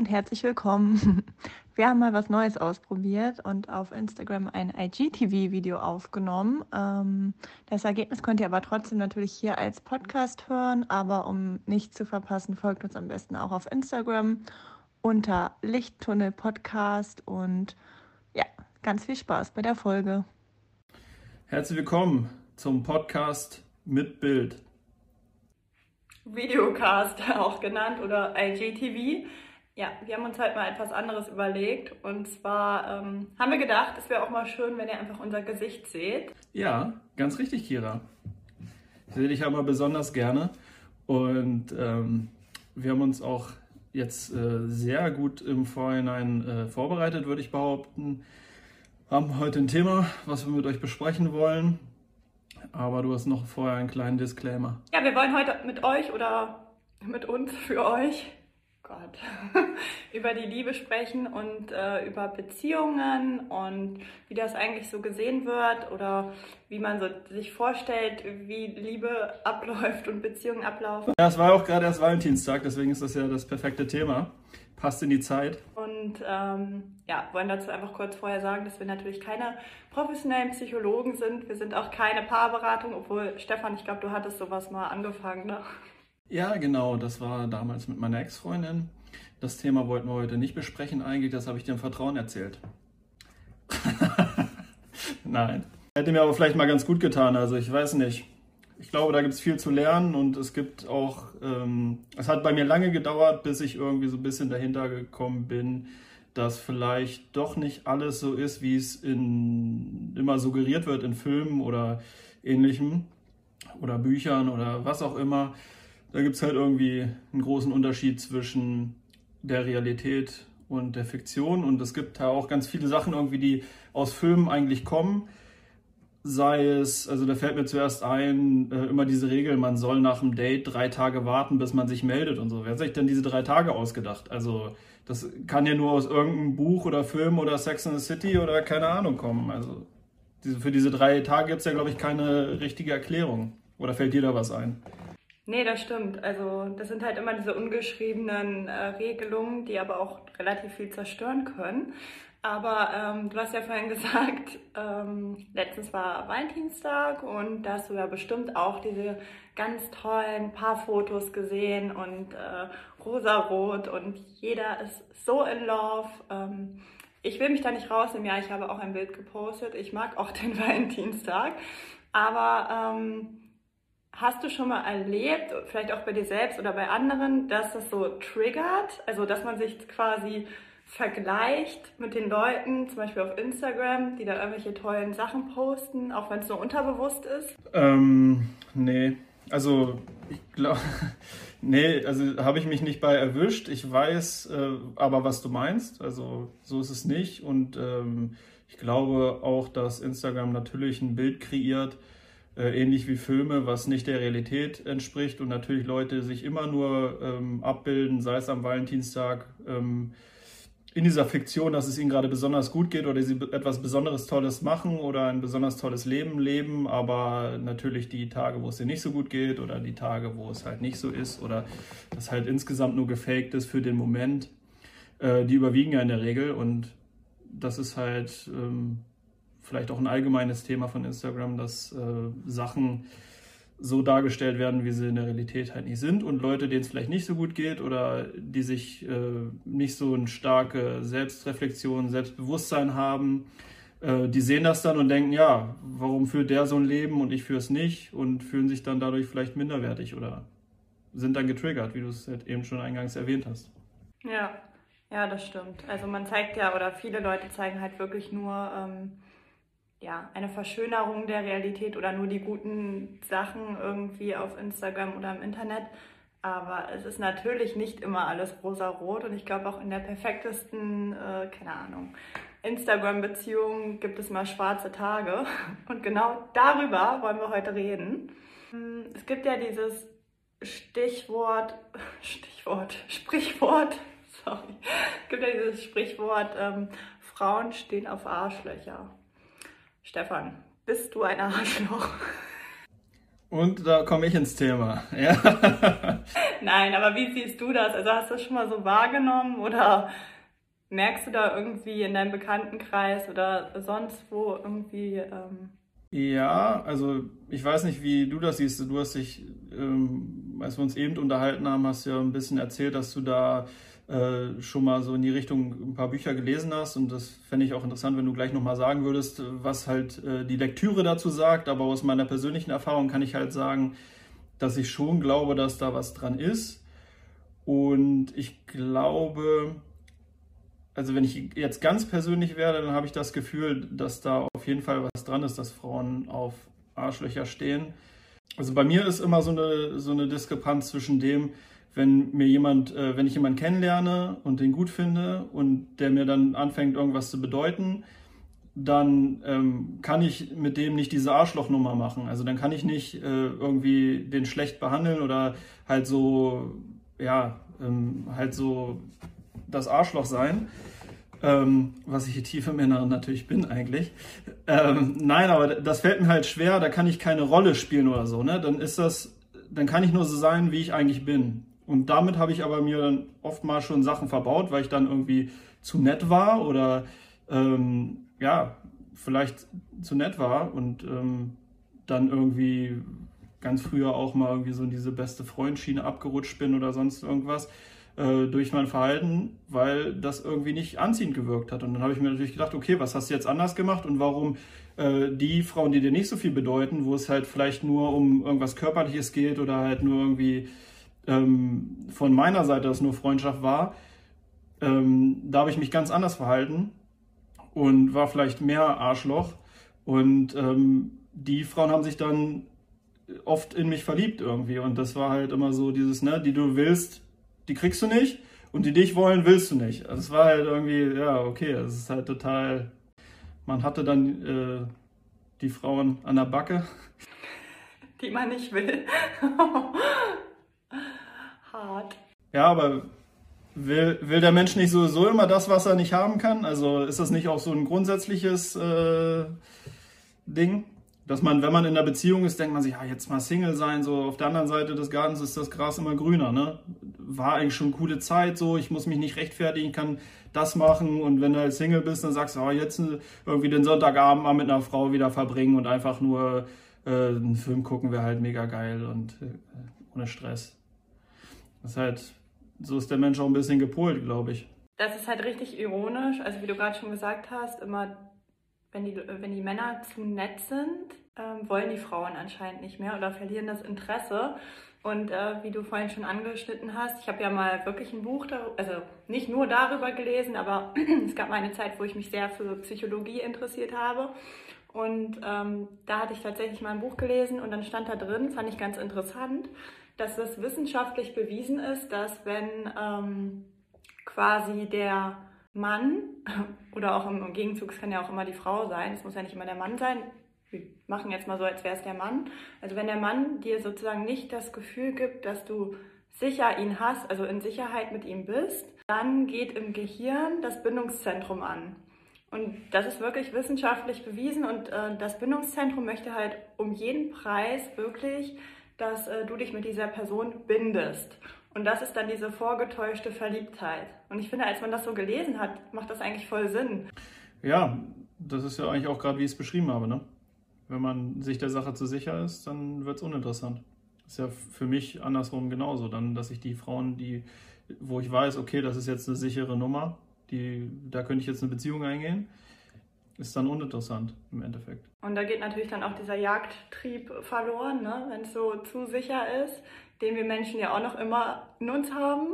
und herzlich willkommen. Wir haben mal was Neues ausprobiert und auf Instagram ein IGTV-Video aufgenommen. Ähm, das Ergebnis könnt ihr aber trotzdem natürlich hier als Podcast hören, aber um nichts zu verpassen, folgt uns am besten auch auf Instagram unter Lichttunnel Podcast und ja, ganz viel Spaß bei der Folge. Herzlich willkommen zum Podcast mit Bild. Videocast auch genannt oder IGTV. Ja, wir haben uns halt mal etwas anderes überlegt. Und zwar ähm, haben wir gedacht, es wäre auch mal schön, wenn ihr einfach unser Gesicht seht. Ja, ganz richtig, Kira. Ich sehe dich aber besonders gerne. Und ähm, wir haben uns auch jetzt äh, sehr gut im Vorhinein äh, vorbereitet, würde ich behaupten. Haben heute ein Thema, was wir mit euch besprechen wollen. Aber du hast noch vorher einen kleinen Disclaimer. Ja, wir wollen heute mit euch oder mit uns für euch Gott, über die Liebe sprechen und äh, über Beziehungen und wie das eigentlich so gesehen wird oder wie man so sich vorstellt, wie Liebe abläuft und Beziehungen ablaufen. Ja, es war auch gerade erst Valentinstag, deswegen ist das ja das perfekte Thema. Passt in die Zeit. Und ähm, ja, wollen dazu einfach kurz vorher sagen, dass wir natürlich keine professionellen Psychologen sind. Wir sind auch keine Paarberatung, obwohl Stefan, ich glaube, du hattest sowas mal angefangen, ne? Ja, genau, das war damals mit meiner Ex-Freundin. Das Thema wollten wir heute nicht besprechen eigentlich, das habe ich dir im Vertrauen erzählt. Nein. Hätte mir aber vielleicht mal ganz gut getan, also ich weiß nicht. Ich glaube, da gibt es viel zu lernen und es gibt auch, ähm, es hat bei mir lange gedauert, bis ich irgendwie so ein bisschen dahinter gekommen bin, dass vielleicht doch nicht alles so ist, wie es in, immer suggeriert wird in Filmen oder ähnlichem oder Büchern oder was auch immer. Da gibt es halt irgendwie einen großen Unterschied zwischen der Realität und der Fiktion. Und es gibt da auch ganz viele Sachen irgendwie, die aus Filmen eigentlich kommen. Sei es, also da fällt mir zuerst ein, äh, immer diese Regel, man soll nach dem Date drei Tage warten, bis man sich meldet und so. Wer hat sich denn diese drei Tage ausgedacht? Also das kann ja nur aus irgendeinem Buch oder Film oder Sex in the City oder keine Ahnung kommen. Also diese, für diese drei Tage gibt es ja, glaube ich, keine richtige Erklärung. Oder fällt dir da was ein? Nee, das stimmt. Also das sind halt immer diese ungeschriebenen äh, Regelungen, die aber auch relativ viel zerstören können. Aber ähm, du hast ja vorhin gesagt, ähm, letztens war Valentinstag und da hast du ja bestimmt auch diese ganz tollen Paarfotos gesehen und äh, rosarot und jeder ist so in love. Ähm, ich will mich da nicht rausnehmen. Ja, ich habe auch ein Bild gepostet. Ich mag auch den Valentinstag. Aber ähm, Hast du schon mal erlebt, vielleicht auch bei dir selbst oder bei anderen, dass das so triggert? Also, dass man sich quasi vergleicht mit den Leuten, zum Beispiel auf Instagram, die da irgendwelche tollen Sachen posten, auch wenn es nur unterbewusst ist? Ähm, nee. Also, ich glaube, nee, also habe ich mich nicht bei erwischt. Ich weiß äh, aber, was du meinst. Also, so ist es nicht. Und ähm, ich glaube auch, dass Instagram natürlich ein Bild kreiert, ähnlich wie Filme, was nicht der Realität entspricht und natürlich Leute sich immer nur ähm, abbilden, sei es am Valentinstag, ähm, in dieser Fiktion, dass es ihnen gerade besonders gut geht oder sie etwas Besonderes Tolles machen oder ein besonders tolles Leben leben, aber natürlich die Tage, wo es ihnen nicht so gut geht oder die Tage, wo es halt nicht so ist oder das halt insgesamt nur gefaked ist für den Moment, äh, die überwiegen ja in der Regel und das ist halt ähm, vielleicht auch ein allgemeines Thema von Instagram, dass äh, Sachen so dargestellt werden, wie sie in der Realität halt nicht sind und Leute, denen es vielleicht nicht so gut geht oder die sich äh, nicht so eine starke Selbstreflexion, Selbstbewusstsein haben, äh, die sehen das dann und denken, ja, warum führt der so ein Leben und ich führe es nicht und fühlen sich dann dadurch vielleicht minderwertig oder sind dann getriggert, wie du es halt eben schon eingangs erwähnt hast. Ja, ja, das stimmt. Also man zeigt ja oder viele Leute zeigen halt wirklich nur ähm ja, eine Verschönerung der Realität oder nur die guten Sachen irgendwie auf Instagram oder im Internet. Aber es ist natürlich nicht immer alles rosa-rot und ich glaube auch in der perfektesten, äh, keine Ahnung, Instagram-Beziehung gibt es mal schwarze Tage. Und genau darüber wollen wir heute reden. Hm, es gibt ja dieses Stichwort, Stichwort, Sprichwort, sorry. Es gibt ja dieses Sprichwort, ähm, Frauen stehen auf Arschlöcher. Stefan, bist du ein Arschloch? Und da komme ich ins Thema. Ja. Nein, aber wie siehst du das? Also hast du das schon mal so wahrgenommen oder merkst du da irgendwie in deinem Bekanntenkreis oder sonst wo irgendwie? Ähm ja, also ich weiß nicht, wie du das siehst. Du hast dich, ähm, als wir uns eben unterhalten haben, hast ja ein bisschen erzählt, dass du da äh, schon mal so in die Richtung ein paar Bücher gelesen hast. Und das fände ich auch interessant, wenn du gleich nochmal sagen würdest, was halt äh, die Lektüre dazu sagt. Aber aus meiner persönlichen Erfahrung kann ich halt sagen, dass ich schon glaube, dass da was dran ist. Und ich glaube, also wenn ich jetzt ganz persönlich werde, dann habe ich das Gefühl, dass da auf jeden Fall was dran ist, dass Frauen auf Arschlöcher stehen. Also bei mir ist immer so eine, so eine Diskrepanz zwischen dem, wenn mir jemand, äh, wenn ich jemanden kennenlerne und den gut finde und der mir dann anfängt, irgendwas zu bedeuten, dann ähm, kann ich mit dem nicht diese Arschlochnummer machen. Also dann kann ich nicht äh, irgendwie den schlecht behandeln oder halt so, ja, ähm, halt so das Arschloch sein. Ähm, was ich hier tief im Inneren natürlich bin eigentlich. Ähm, nein, aber das fällt mir halt schwer, da kann ich keine Rolle spielen oder so. Ne? Dann ist das, dann kann ich nur so sein, wie ich eigentlich bin. Und damit habe ich aber mir dann oftmals schon Sachen verbaut, weil ich dann irgendwie zu nett war oder ähm, ja, vielleicht zu nett war und ähm, dann irgendwie ganz früher auch mal irgendwie so in diese beste Freundschiene abgerutscht bin oder sonst irgendwas äh, durch mein Verhalten, weil das irgendwie nicht anziehend gewirkt hat. Und dann habe ich mir natürlich gedacht, okay, was hast du jetzt anders gemacht und warum äh, die Frauen, die dir nicht so viel bedeuten, wo es halt vielleicht nur um irgendwas Körperliches geht oder halt nur irgendwie ähm, von meiner Seite das nur Freundschaft war, ähm, da habe ich mich ganz anders verhalten und war vielleicht mehr Arschloch. Und ähm, die Frauen haben sich dann oft in mich verliebt irgendwie. Und das war halt immer so dieses, ne, die du willst, die kriegst du nicht. Und die dich wollen, willst du nicht. Also es war halt irgendwie, ja, okay, es ist halt total. Man hatte dann äh, die Frauen an der Backe. Die man nicht will. Ja, aber will, will der Mensch nicht sowieso immer das, was er nicht haben kann? Also ist das nicht auch so ein grundsätzliches äh, Ding? Dass man, wenn man in einer Beziehung ist, denkt man sich, ja, jetzt mal Single sein, so auf der anderen Seite des Gartens ist das Gras immer grüner, ne? War eigentlich schon eine coole Zeit, so, ich muss mich nicht rechtfertigen, kann das machen und wenn du halt Single bist, dann sagst du, oh, jetzt irgendwie den Sonntagabend mal mit einer Frau wieder verbringen und einfach nur äh, einen Film gucken wäre halt mega geil und äh, ohne Stress. Das ist halt, so ist der Mensch auch ein bisschen gepolt, glaube ich. Das ist halt richtig ironisch. Also wie du gerade schon gesagt hast, immer wenn die, wenn die Männer zu nett sind, ähm, wollen die Frauen anscheinend nicht mehr oder verlieren das Interesse. Und äh, wie du vorhin schon angeschnitten hast, ich habe ja mal wirklich ein Buch, also nicht nur darüber gelesen, aber es gab mal eine Zeit, wo ich mich sehr für Psychologie interessiert habe. Und ähm, da hatte ich tatsächlich mal ein Buch gelesen und dann stand da drin, fand ich ganz interessant, dass es wissenschaftlich bewiesen ist, dass wenn ähm, quasi der Mann oder auch im, Gegenzug, es kann ja auch immer die Frau sein, es muss ja nicht immer der Mann sein, wir machen jetzt mal so, als wäre es der Mann. Also wenn der Mann dir sozusagen nicht das Gefühl gibt, dass du sicher ihn hast, also in Sicherheit mit ihm bist, dann geht im Gehirn das Bindungszentrum an. Und das ist wirklich wissenschaftlich bewiesen und äh, das Bindungszentrum möchte halt um jeden Preis wirklich dass äh, du dich mit dieser Person bindest. Und das ist dann diese vorgetäuschte Verliebtheit. Und ich finde, als man das so gelesen hat, macht das eigentlich voll Sinn. Ja, das ist ja eigentlich auch gerade, wie ich es beschrieben habe. Ne? Wenn man sich der Sache zu sicher ist, dann wird es uninteressant. Ist ja für mich andersrum genauso. Dann, dass ich die Frauen, die, wo ich weiß, okay, das ist jetzt eine sichere Nummer, die, da könnte ich jetzt eine Beziehung eingehen, ist dann uninteressant im Endeffekt. Und da geht natürlich dann auch dieser Jagdtrieb verloren, ne? wenn es so zu sicher ist, den wir Menschen ja auch noch immer in uns haben.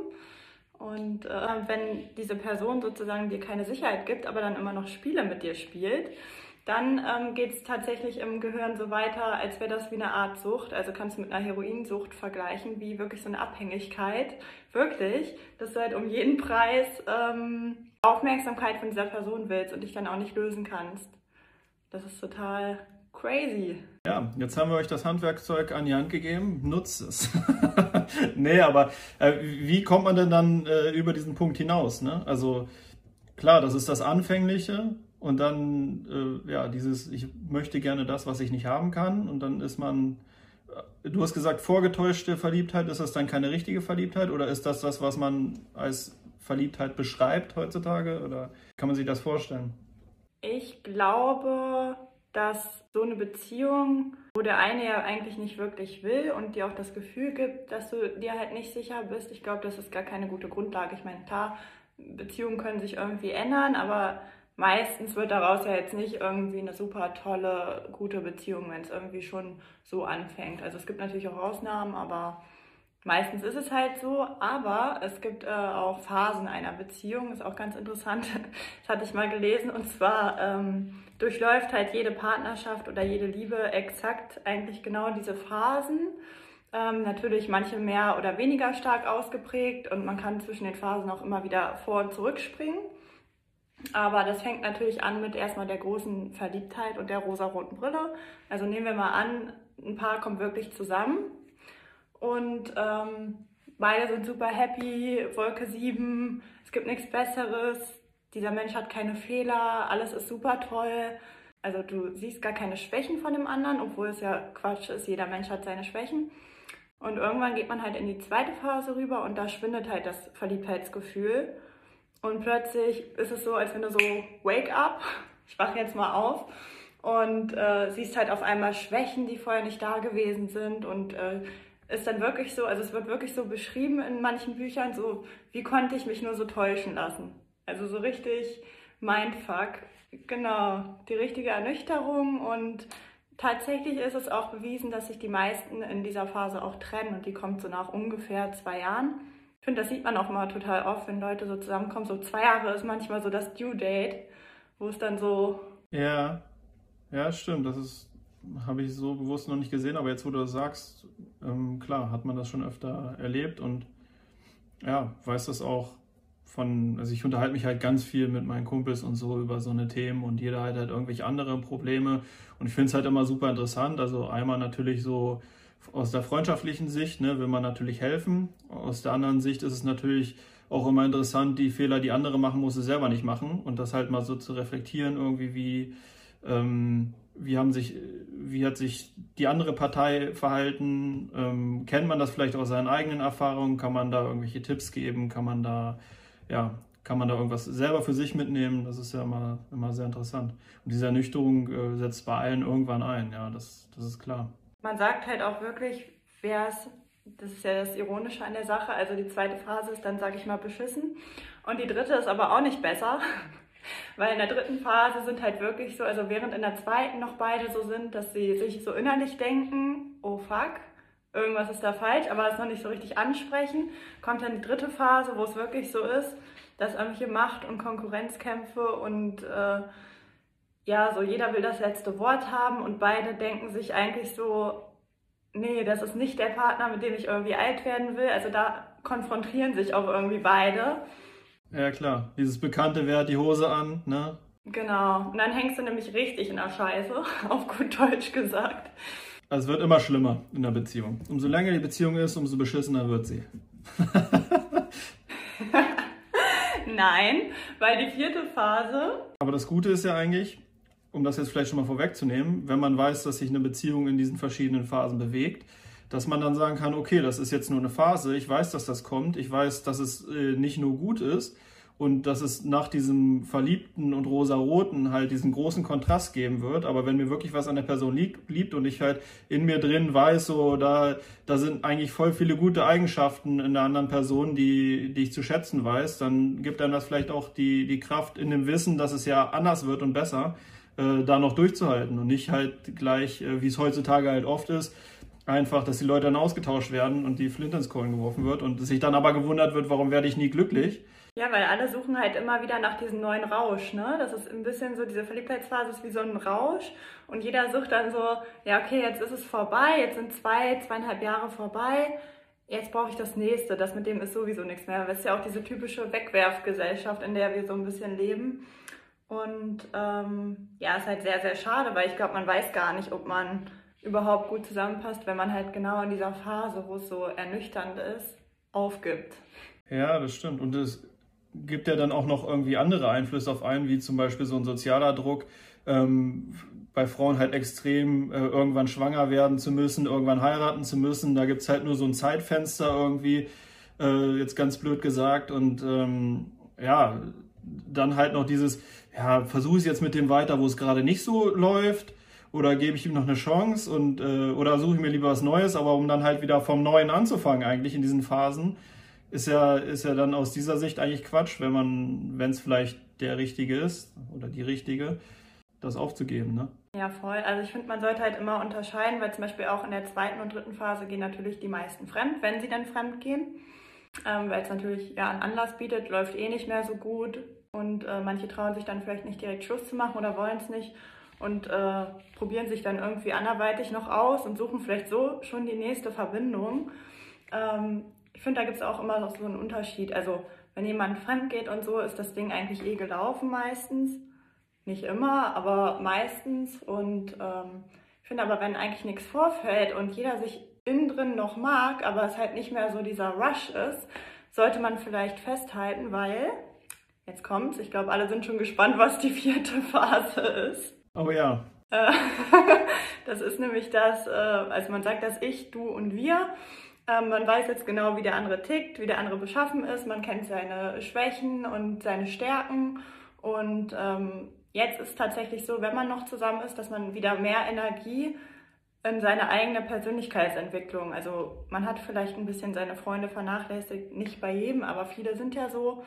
Und äh, wenn diese Person sozusagen dir keine Sicherheit gibt, aber dann immer noch Spiele mit dir spielt, dann ähm, geht es tatsächlich im Gehirn so weiter, als wäre das wie eine Art Sucht. Also kannst du mit einer Heroinsucht vergleichen, wie wirklich so eine Abhängigkeit. Wirklich, dass du halt um jeden Preis ähm, Aufmerksamkeit von dieser Person willst und dich dann auch nicht lösen kannst. Das ist total crazy. Ja, jetzt haben wir euch das Handwerkzeug an die Hand gegeben. Nutzt es. nee, aber äh, wie kommt man denn dann äh, über diesen Punkt hinaus? Ne? Also klar, das ist das Anfängliche. Und dann, äh, ja, dieses, ich möchte gerne das, was ich nicht haben kann. Und dann ist man du hast gesagt, vorgetäuschte Verliebtheit, ist das dann keine richtige Verliebtheit oder ist das das, was man als Verliebtheit beschreibt heutzutage? Oder kann man sich das vorstellen? Ich glaube, dass so eine Beziehung, wo der eine ja eigentlich nicht wirklich will und dir auch das Gefühl gibt, dass du dir halt nicht sicher bist, ich glaube, das ist gar keine gute Grundlage. Ich meine, klar, Beziehungen können sich irgendwie ändern, aber meistens wird daraus ja jetzt nicht irgendwie eine super tolle, gute Beziehung, wenn es irgendwie schon so anfängt. Also es gibt natürlich auch Ausnahmen, aber meistens ist es halt so. Aber es gibt äh, auch Phasen einer Beziehung, ist auch ganz interessant. Das hatte ich mal gelesen. Und zwar ähm, durchläuft halt jede Partnerschaft oder jede Liebe exakt eigentlich genau diese Phasen. Ähm, natürlich manche mehr oder weniger stark ausgeprägt und man kann zwischen den Phasen auch immer wieder vor und zurück springen. Aber das fängt natürlich an mit erstmal der großen Verliebtheit und der rosaroten Brille. Also nehmen wir mal an, ein Paar kommt wirklich zusammen und ähm, beide sind super happy, Wolke 7, es gibt nichts Besseres, dieser Mensch hat keine Fehler, alles ist super toll. Also du siehst gar keine Schwächen von dem anderen, obwohl es ja Quatsch ist, jeder Mensch hat seine Schwächen. Und irgendwann geht man halt in die zweite Phase rüber und da schwindet halt das Verliebtheitsgefühl. Und plötzlich ist es so, als wenn du so wake up, ich wache jetzt mal auf und äh, siehst halt auf einmal Schwächen, die vorher nicht da gewesen sind und äh, ist dann wirklich so, also es wird wirklich so beschrieben in manchen Büchern, so wie konnte ich mich nur so täuschen lassen. Also so richtig Mindfuck. Genau, die richtige Ernüchterung und tatsächlich ist es auch bewiesen, dass sich die meisten in dieser Phase auch trennen und die kommt so nach ungefähr zwei Jahren finde, das sieht man auch mal total oft, wenn Leute so zusammenkommen. So zwei Jahre ist manchmal so das Due Date, wo es dann so. Ja, ja, stimmt. Das ist, habe ich so bewusst noch nicht gesehen, aber jetzt, wo du das sagst, ähm, klar, hat man das schon öfter erlebt und ja, weiß das auch von, also ich unterhalte mich halt ganz viel mit meinen Kumpels und so über so eine Themen und jeder hat halt irgendwelche andere Probleme und ich finde es halt immer super interessant. Also einmal natürlich so aus der freundschaftlichen Sicht ne, will man natürlich helfen. Aus der anderen Sicht ist es natürlich auch immer interessant, die Fehler, die andere machen, muss sie selber nicht machen und das halt mal so zu reflektieren, irgendwie wie, ähm, wie, haben sich, wie hat sich die andere Partei verhalten, ähm, kennt man das vielleicht aus seinen eigenen Erfahrungen, kann man da irgendwelche Tipps geben, kann man da, ja, kann man da irgendwas selber für sich mitnehmen, das ist ja immer, immer sehr interessant. Und diese Ernüchterung äh, setzt bei allen irgendwann ein, ja, das, das ist klar. Man sagt halt auch wirklich, wer es, das ist ja das Ironische an der Sache, also die zweite Phase ist dann, sage ich mal, beschissen. Und die dritte ist aber auch nicht besser, weil in der dritten Phase sind halt wirklich so, also während in der zweiten noch beide so sind, dass sie sich so innerlich denken, oh fuck, irgendwas ist da falsch, aber es noch nicht so richtig ansprechen, kommt dann die dritte Phase, wo es wirklich so ist, dass irgendwelche Macht- und Konkurrenzkämpfe und äh, ja, so jeder will das letzte Wort haben und beide denken sich eigentlich so, nee, das ist nicht der Partner, mit dem ich irgendwie alt werden will. Also da konfrontieren sich auch irgendwie beide. Ja, klar. Dieses bekannte, wer hat die Hose an, ne? Genau. Und dann hängst du nämlich richtig in der Scheiße, auf gut Deutsch gesagt. Also es wird immer schlimmer in der Beziehung. Umso länger die Beziehung ist, umso beschissener wird sie. Nein, weil die vierte Phase. Aber das Gute ist ja eigentlich, um das jetzt vielleicht schon mal vorwegzunehmen, wenn man weiß, dass sich eine Beziehung in diesen verschiedenen Phasen bewegt, dass man dann sagen kann, okay, das ist jetzt nur eine Phase, ich weiß, dass das kommt, ich weiß, dass es äh, nicht nur gut ist und dass es nach diesem Verliebten und Rosaroten halt diesen großen Kontrast geben wird, aber wenn mir wirklich was an der Person liebt und ich halt in mir drin weiß, so da, da sind eigentlich voll viele gute Eigenschaften in der anderen Person, die, die ich zu schätzen weiß, dann gibt einem das vielleicht auch die, die Kraft in dem Wissen, dass es ja anders wird und besser äh, da noch durchzuhalten und nicht halt gleich, äh, wie es heutzutage halt oft ist, einfach, dass die Leute dann ausgetauscht werden und die Flint ins Kohlen geworfen wird und sich dann aber gewundert wird, warum werde ich nie glücklich. Ja, weil alle suchen halt immer wieder nach diesem neuen Rausch, ne? Das ist ein bisschen so, diese Verliebtheitsphase ist wie so ein Rausch und jeder sucht dann so, ja, okay, jetzt ist es vorbei, jetzt sind zwei, zweieinhalb Jahre vorbei, jetzt brauche ich das nächste, das mit dem ist sowieso nichts mehr. Das ist ja auch diese typische Wegwerfgesellschaft, in der wir so ein bisschen leben. Und ähm, ja, ist halt sehr, sehr schade, weil ich glaube, man weiß gar nicht, ob man überhaupt gut zusammenpasst, wenn man halt genau in dieser Phase, wo es so ernüchternd ist, aufgibt. Ja, das stimmt. Und es gibt ja dann auch noch irgendwie andere Einflüsse auf einen, wie zum Beispiel so ein sozialer Druck. Ähm, bei Frauen halt extrem äh, irgendwann schwanger werden zu müssen, irgendwann heiraten zu müssen. Da gibt es halt nur so ein Zeitfenster irgendwie, äh, jetzt ganz blöd gesagt. Und ähm, ja, dann halt noch dieses, ja, versuche es jetzt mit dem weiter, wo es gerade nicht so läuft. Oder gebe ich ihm noch eine Chance und äh, oder suche ich mir lieber was Neues, aber um dann halt wieder vom Neuen anzufangen, eigentlich in diesen Phasen, ist ja, ist ja dann aus dieser Sicht eigentlich Quatsch, wenn man, wenn es vielleicht der Richtige ist oder die Richtige, das aufzugeben, ne? Ja, voll. Also ich finde, man sollte halt immer unterscheiden, weil zum Beispiel auch in der zweiten und dritten Phase gehen natürlich die meisten fremd, wenn sie dann fremd gehen. Ähm, weil es natürlich ja einen Anlass bietet, läuft eh nicht mehr so gut und äh, manche trauen sich dann vielleicht nicht direkt Schluss zu machen oder wollen es nicht und äh, probieren sich dann irgendwie anderweitig noch aus und suchen vielleicht so schon die nächste Verbindung. Ähm, ich finde, da gibt es auch immer noch so einen Unterschied. Also wenn jemand fremd geht und so, ist das Ding eigentlich eh gelaufen meistens. Nicht immer, aber meistens. Und ähm, ich finde aber, wenn eigentlich nichts vorfällt und jeder sich innen drin noch mag, aber es halt nicht mehr so dieser Rush ist, sollte man vielleicht festhalten, weil, jetzt kommt's, ich glaube, alle sind schon gespannt, was die vierte Phase ist. Oh ja. Äh, das ist nämlich das, äh, also man sagt das Ich, Du und Wir. Ähm, man weiß jetzt genau, wie der andere tickt, wie der andere beschaffen ist. Man kennt seine Schwächen und seine Stärken. Und ähm, Jetzt ist tatsächlich so, wenn man noch zusammen ist, dass man wieder mehr Energie in seine eigene Persönlichkeitsentwicklung, also man hat vielleicht ein bisschen seine Freunde vernachlässigt, nicht bei jedem, aber viele sind ja so.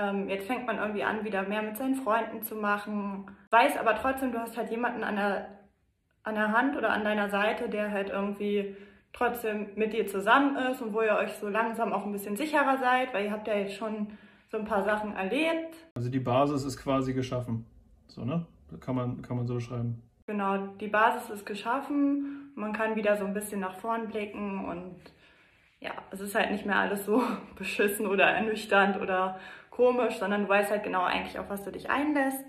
Ähm, jetzt fängt man irgendwie an, wieder mehr mit seinen Freunden zu machen, weiß aber trotzdem, du hast halt jemanden an der, an der Hand oder an deiner Seite, der halt irgendwie trotzdem mit dir zusammen ist und wo ihr euch so langsam auch ein bisschen sicherer seid, weil ihr habt ja jetzt schon so ein paar Sachen erlebt. Also die Basis ist quasi geschaffen. So, ne? Kann man, kann man so schreiben. Genau, die Basis ist geschaffen. Man kann wieder so ein bisschen nach vorn blicken und ja, es ist halt nicht mehr alles so beschissen oder ernüchternd oder komisch, sondern du weißt halt genau eigentlich, auf was du dich einlässt.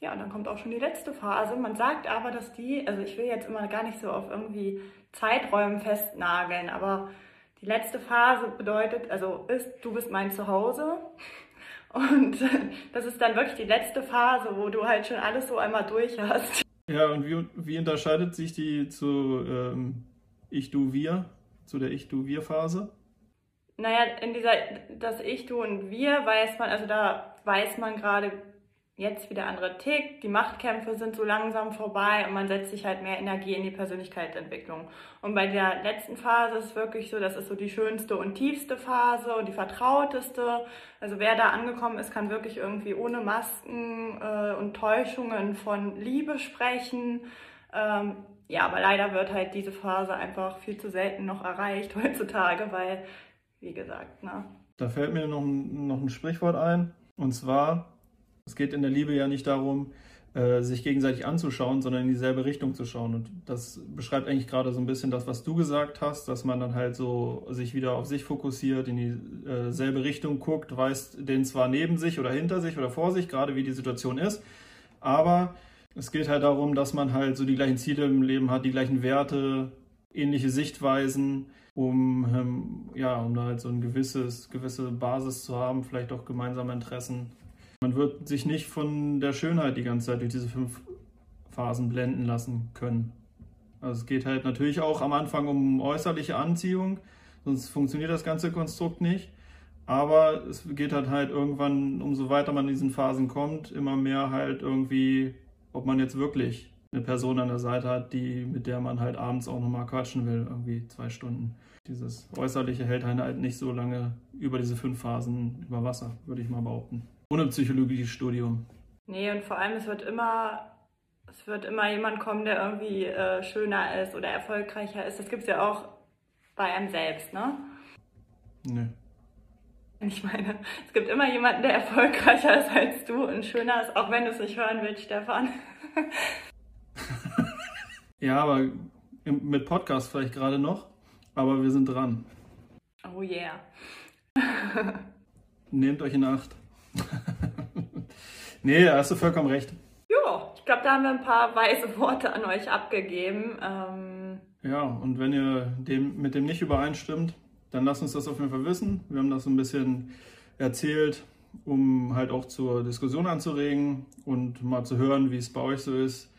Ja, und dann kommt auch schon die letzte Phase. Man sagt aber, dass die, also ich will jetzt immer gar nicht so auf irgendwie Zeiträumen festnageln, aber die letzte Phase bedeutet, also ist, du bist mein Zuhause. Und das ist dann wirklich die letzte Phase, wo du halt schon alles so einmal durch hast. Ja, und wie, wie unterscheidet sich die zu ähm, Ich, Du, Wir, zu der Ich, Du, Wir-Phase? Naja, in dieser, das Ich, Du und Wir weiß man, also da weiß man gerade jetzt wie der andere tickt, die Machtkämpfe sind so langsam vorbei und man setzt sich halt mehr Energie in die Persönlichkeitsentwicklung. Und bei der letzten Phase ist wirklich so, das ist so die schönste und tiefste Phase und die vertrauteste. Also wer da angekommen ist, kann wirklich irgendwie ohne Masken äh, und Täuschungen von Liebe sprechen. Ähm, ja, aber leider wird halt diese Phase einfach viel zu selten noch erreicht heutzutage, weil, wie gesagt, ne. Da fällt mir noch ein, noch ein Sprichwort ein. Und zwar, es geht in der Liebe ja nicht darum, äh, sich gegenseitig anzuschauen, sondern in dieselbe Richtung zu schauen. Und das beschreibt eigentlich gerade so ein bisschen das, was du gesagt hast, dass man dann halt so sich wieder auf sich fokussiert, in dieselbe Richtung guckt, weiß den zwar neben sich oder hinter sich oder vor sich, gerade wie die Situation ist, aber es geht halt darum, dass man halt so die gleichen Ziele im Leben hat, die gleichen Werte, ähnliche Sichtweisen, um, ähm, ja, um da halt so eine gewisses, gewisse Basis zu haben, vielleicht auch gemeinsame Interessen man wird sich nicht von der Schönheit die ganze Zeit durch diese fünf Phasen blenden lassen können. Also es geht halt natürlich auch am Anfang um äußerliche Anziehung, sonst funktioniert das ganze Konstrukt nicht. Aber es geht halt halt irgendwann, umso weiter man in diesen Phasen kommt, immer mehr halt irgendwie, ob man jetzt wirklich eine Person an der Seite hat, die, mit der man halt abends auch nochmal quatschen will, irgendwie zwei Stunden. Dieses Äußerliche hält halt nicht so lange über diese fünf Phasen über Wasser, würde ich mal behaupten ohne Psychologiestudium. Nee, und vor allem, es wird immer, es wird immer jemand kommen, der irgendwie äh, schöner ist oder erfolgreicher ist. Das gibt es ja auch bei einem selbst, ne? Nee. Ich meine, es gibt immer jemanden, der erfolgreicher ist als du und schöner ist, auch wenn du es nicht hören willst, Stefan. ja, aber mit Podcast vielleicht gerade noch, aber wir sind dran. Oh yeah. Nehmt euch in Acht. nee, da hast du vollkommen recht. Ja, ich glaube, da haben wir ein paar weise Worte an euch abgegeben. Ähm ja, und wenn ihr dem, mit dem nicht übereinstimmt, dann lasst uns das auf jeden Fall wissen. Wir haben das so ein bisschen erzählt, um halt auch zur Diskussion anzuregen und mal zu hören, wie es bei euch so ist.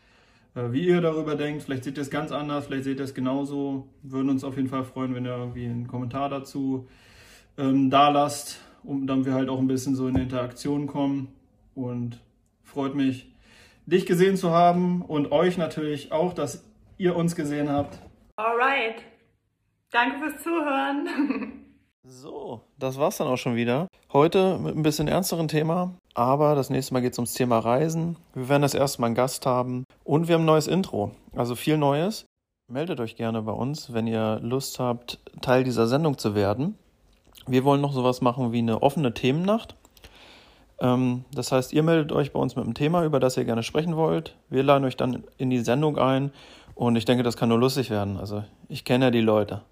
Äh, wie ihr darüber denkt. Vielleicht seht ihr es ganz anders, vielleicht seht ihr es genauso. Würden uns auf jeden Fall freuen, wenn ihr irgendwie einen Kommentar dazu ähm, da lasst, um dann wir halt auch ein bisschen so in Interaktion kommen. Und freut mich, dich gesehen zu haben und euch natürlich auch, dass ihr uns gesehen habt. Alright. Danke fürs Zuhören. So, das war's dann auch schon wieder. Heute mit ein bisschen ernsteren Thema, aber das nächste Mal geht es ums Thema Reisen. Wir werden das erste Mal einen Gast haben und wir haben ein neues Intro, also viel Neues. Meldet euch gerne bei uns, wenn ihr Lust habt, Teil dieser Sendung zu werden. Wir wollen noch sowas machen wie eine offene Themennacht. Ähm, das heißt, ihr meldet euch bei uns mit einem Thema, über das ihr gerne sprechen wollt. Wir laden euch dann in die Sendung ein und ich denke, das kann nur lustig werden. Also ich kenne ja die Leute.